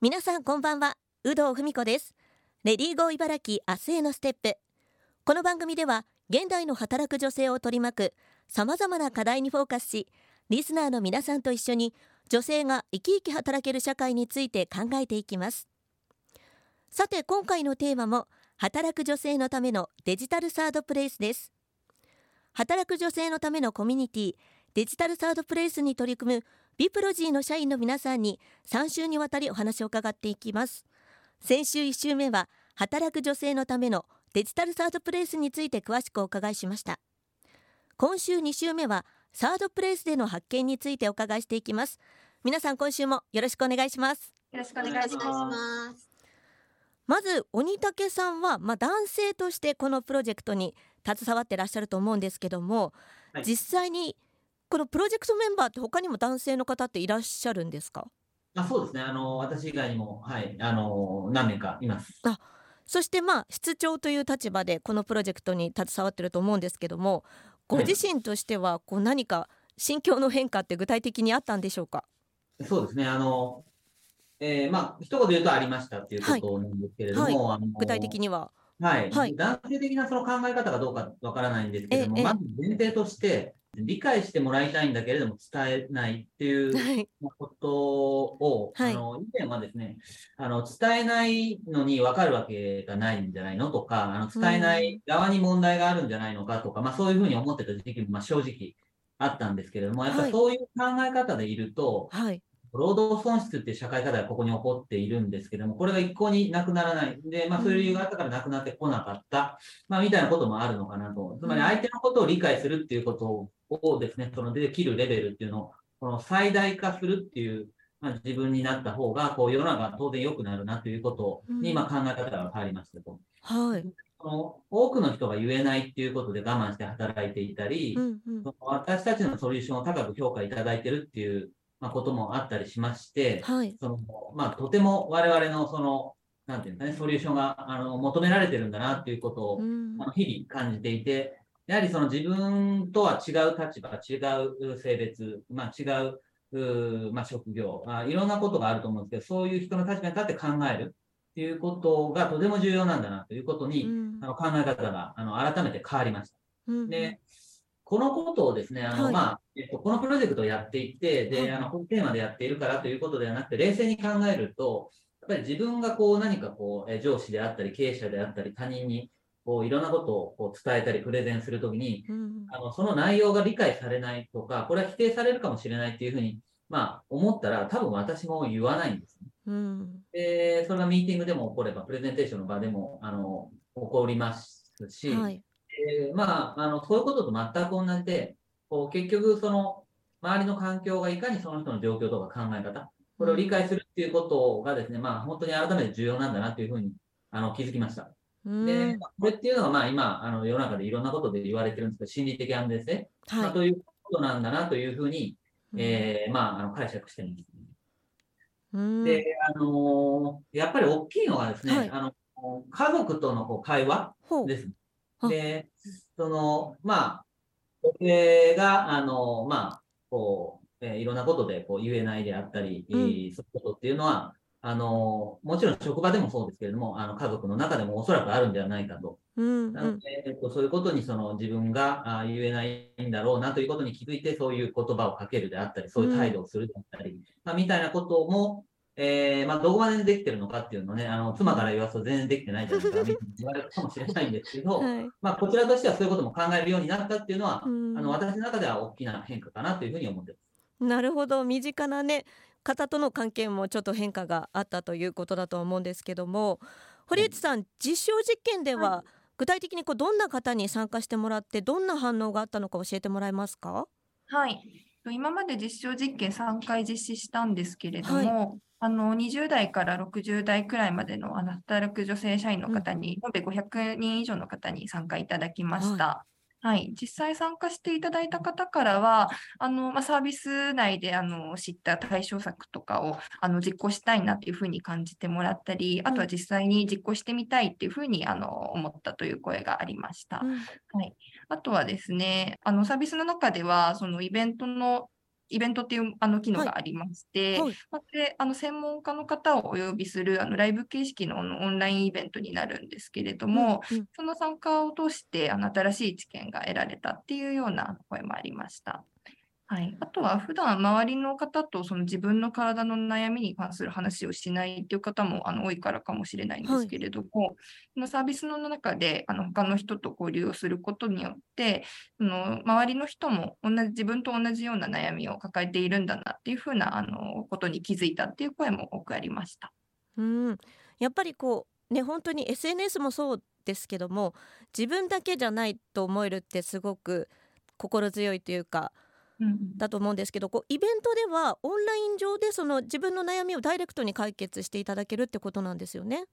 皆さんこんばんは。有働文子です。レディーゴー茨城明日へのステップ。この番組では現代の働く女性を取り巻くさまざまな課題にフォーカスしリスナーの皆さんと一緒に女性が生き生き働ける社会について考えていきます。さて今回のテーマも働く女性のためのデジタルサードプレイスです。働く女性のためのコミュニティデジタルサードプレイスに取り組むビプロジーの社員の皆さんに3週にわたりお話を伺っていきます。先週1週目は働く女性のためのデジタルサードプレイスについて詳しくお伺いしました。今週2週目はサードプレイスでの発見についてお伺いしていきます。皆さん今週もよろしくお願いします。よろしくお願いします。まず鬼武さんはまあ、男性としてこのプロジェクトに携わってらっしゃると思うんですけども、はい、実際にこのプロジェクトメンバーって他にも男性の方っていらっしゃるんですか？あそうですね。あの私以外にも、はい、あの何名かいます。あそしてまあ室長という立場でこのプロジェクトに携わってると思うんですけどもご自身としてはこう何か心境の変化って具体的にあったんでしょうか？そうですね。あの、えー、まあ一言で言うとありましたっていうことなんですけれども、はい。はい、具体的には。はい、はい、男性的なその考え方がどうかわからないんですけれども、まず前提として、理解してもらいたいんだけれども伝えないっていうことを、はい、あの以前はですねあの伝えないのに分かるわけがないんじゃないのとかあの伝えない側に問題があるんじゃないのかとか、まあ、そういうふうに思ってた時期もまあ正直あったんですけれどもやっぱりそういう考え方でいると、はい、労働損失っていう社会課題がここに起こっているんですけども、これが一向になくならない。で、まあそういう理由があったからなくなってこなかった。まあみたいなこともあるのかなと。つまり相手のことを理解するっていうことをですね、そのできるレベルっていうのを、この最大化するっていう、まあ、自分になった方が、こう世の中が当然良くなるなということに、ま考え方が変わりましたと。はい。その多くの人が言えないっていうことで我慢して働いていたり、うんうん、私たちのソリューションを高く評価いただいてるっていうまあ、こともあったりしまして、はい、そのまあ、とても我々のその、なんていうかね、ソリューションがあの求められてるんだなっていうことを、うん、あの日々感じていて、やはりその自分とは違う立場、違う性別、まあ、違ううまあ、職業あ、いろんなことがあると思うんですけど、そういう人の立場に立って考えるっていうことがとても重要なんだなということに、うん、あの考え方があの改めて変わりました。うん、でこのことをですね、あの、はい、まあ、えっと、このプロジェクトをやっていって、で、あの、本テーマでやっているからということではなくて、冷静に考えると、やっぱり自分がこう何かこう、上司であったり、経営者であったり、他人にこういろんなことをこう伝えたり、プレゼンするときに、うん、あの、その内容が理解されないとか、これは否定されるかもしれないっていうふうに、まあ、思ったら、多分私も言わないんですね。うん、で、それがミーティングでも起これば、プレゼンテーションの場でも、あの、起こりますし、はい、えー、まあ、あの、そういうことと全く同じで、こう結局、その、周りの環境がいかにその人の状況とか考え方、これを理解するっていうことがですね、まあ、本当に改めて重要なんだなというふうにあの気づきました。で、これっていうのは、まあ、今、あの世の中でいろんなことで言われてるんですけど、心理的安全性、はい、まあ、ということなんだなというふうに、えー、まあ、あの解釈してるんです、ね。で、あのー、やっぱり大きいのはですね、はい、あの家族とのこう会話です。で、その、まあ、女性が、あの、まあ、こう、えー、いろんなことでこう言えないであったり、うん、そういうことっていうのは、あの、もちろん職場でもそうですけれども、あの家族の中でもおそらくあるんではないかと。うんうん、なので、えっと、そういうことにその自分があ言えないんだろうなということに気づいて、そういう言葉をかけるであったり、そういう態度をするであったり、うん、まあ、みたいなことも、えー、まあ、どこまでできてるのかっていうのね、あの、妻から言わすと全然できてないじゃないか、言われるかもしれないんですけど、はい、まあ、こちらとしてはそういうことも考えるようになったっていうのは、あの、私の中では大きな変化かなというふうに思ってます。なるほど、身近なね、方との関係もちょっと変化があったということだと思うんですけども、堀内さん、実証実験では、具体的にこうどんな方に参加してもらって、どんな反応があったのか教えてもらえますか？はい。今まで実証実験3回実施したんですけれども、はいあの20代から60代くらいまでのあの働く女性社員の方に、延べ500人以上の方に参加いただきました。はい、実際参加していただいた方からは、あのまあ、サービス内であの知った対象策とかをあの実行したいなというふうに感じてもらったり、あとは実際に実行してみたいっていうふうにあの思ったという声がありました。うん、はい、あとはですね、あのサービスの中では、そのイベントのイベントっていうあの機能がありまして、はい。はい、であの専門家の方をお呼びするあのライブ形式のオンラインイベントになるんですけれども、うんうん、その参加を通してあの新しい知見が得られたっていうような声もありました。はい、あとは普段周りの方とその自分の体の悩みに関する話をしないという方もあの多いからかもしれないんですけれども、はい、そのサービスの中であの他の人と交流をすることによってその周りの人も同じ自分と同じような悩みを抱えているんだなっていうふうなあのことに気づいたっていう声も多くありました。うん。やっぱりこうね本当に SNS もそうですけども自分だけじゃないと思えるってすごく心強いというかだと思うんですけど、こうイベントではオンライン上でその自分の悩みをダイレクトに解決していただけるってことなんですよね。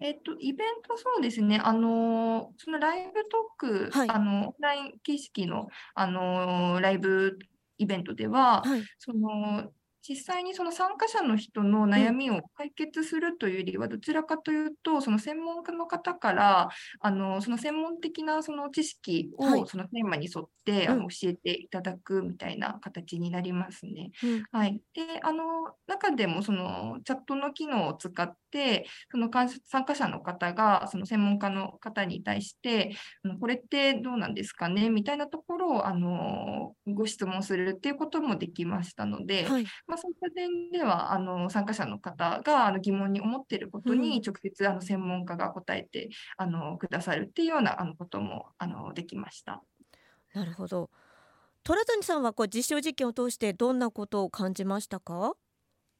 えっと、イベントそうですね、あのそのライブトーク、はい、あのオンライン形式の、あのライブイベントでは、はい、その実際にその参加者の人の悩みを解決するというよりは、どちらかというと、その専門家の方から、あのその専門的なその知識をそのテーマに沿って、あの教えていただくみたいな形になりますね。はい、であの中でもそのチャットの機能を使って、その参加者の方がその専門家の方に対して、これってどうなんですかね？みたいなところをあのご質問するっていうこともできましたので、はいまあ、そういった点ではあの参加者の方があの疑問に思っていることに直接、あの専門家が答えてあのくださるっていうようなあのこともあのできました。なるほど。虎谷さんはこう実証実験を通してどんなことを感じましたか？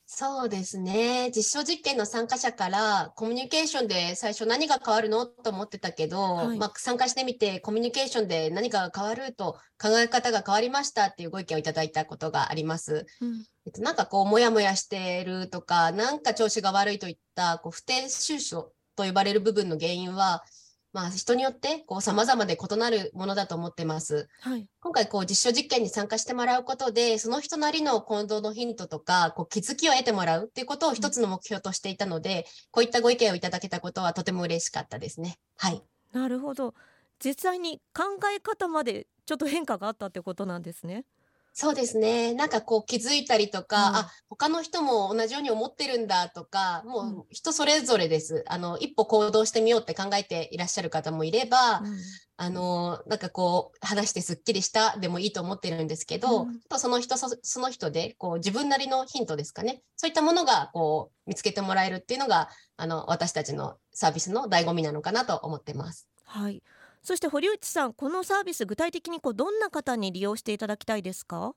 そうですね。実証実験の参加者からコミュニケーションで最初何が変わるの？と思ってたけど、はい、まあ、参加してみてコミュニケーションで何かが変わると考え方が変わりましたっていうご意見をいただいたことがあります。うん、えっと、なんかこう、もやもやしてるとか、なんか調子が悪いといったこう不定収書と呼ばれる部分の原因は、まあ、人によってこう様々で異なるものだと思ってます。はい、今回こう実証実験に参加してもらうことで、その人なりの行動のヒントとか、こう気づきを得てもらうっていうことを一つの目標としていたので、こういったご意見をいただけたことはとても嬉しかったですね。はい。なるほど。実際に考え方までちょっと変化があったってことなんですね。そうですね。なんかこう気づいたりとか、うん、あ、他の人も同じように思ってるんだとか、もう人それぞれです。あの、一歩行動してみようって考えていらっしゃる方もいれば、うん、あの、なんかこう、話してすっきりしたでもいいと思ってるんですけど、うん、とその人そ、その人で、こう、自分なりのヒントですかね。そういったものが、こう、見つけてもらえるっていうのが、あの、私たちのサービスの醍醐味なのかなと思ってます。はい。そして堀内さん、このサービス具体的にこうどんな方に利用していただきたいですか？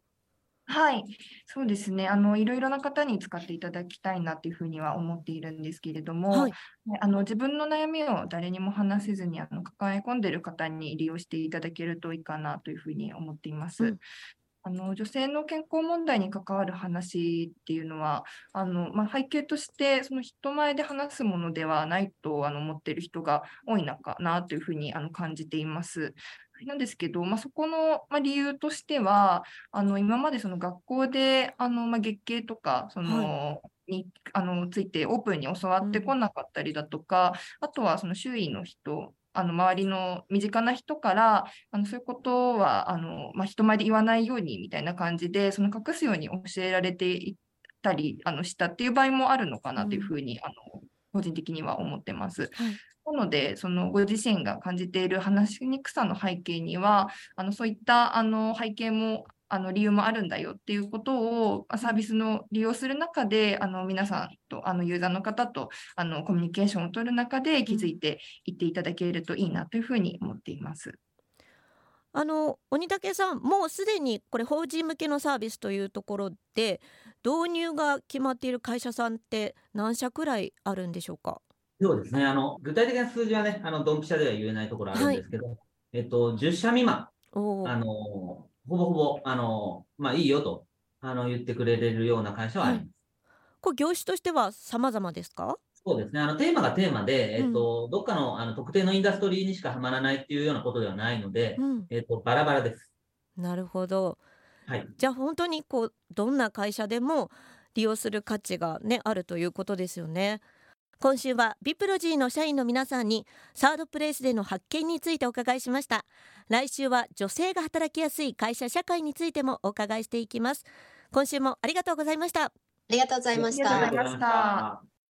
はい、そうですね。あの、いろいろな方に使っていただきたいなっていうふうには思っているんですけれども、はい。あの、自分の悩みを誰にも話せずに、あの、抱え込んでる方に利用していただけるといいかなというふうに思っていまうす。ん。あの、女性の健康問題に関わる話っていうのは、あの、まあ、背景として、その人前で話すものではないと、あの、思っている人が多いのかなというふうに、あの、感じています。なんですけど、まあ、そこの、まあ、理由としては、あの今までその学校であの、まあ、月経とかその、はい、にあのついてオープンに教わってこなかったりだとか、うん、あとはその周囲の人、あの周りの身近な人からあのそういうことはあの、まあ、人前で言わないようにみたいな感じでその隠すように教えられていったりあのしたっていう場合もあるのかなというふうに、うん、あの個人的には思ってます。はいなので、そのご自身が感じている話しにくさの背景には、あのそういったあの背景もあの理由もあるんだよっていうことをサービスの利用する中であの皆さんとあのユーザーの方とあのコミュニケーションを取る中で気づいていっていただけるといいなというふうに思っています。あの鬼武さんもうすでにこれ法人向けのサービスというところで導入が決まっている会社さんって何社くらいあるんでしょうか？そうですね。あの、具体的な数字はね、あの、ドンピシャでは言えないところあるんですけど、はい、えっと、10社未満、あの、ほぼほぼ、あの、まあ、いいよと、あの、言ってくれるような会社はあります。はい、これ、業種としては様々ですか？そうですね。あの、テーマがテーマで、えっと、うん、どっかの、あの、特定のインダストリーにしかはまらないっていうようなことではないので、うん、えっと、バラバラです。なるほど。はい。じゃあ、本当に、こう、どんな会社でも利用する価値がね、あるということですよね。今週はビプロジーの社員の皆さんにサードプレイスでの発見についてお伺いしました。来週は女性が働きやすい会社社会についてもお伺いしていきます。今週もありがとうございました。ありがとうございました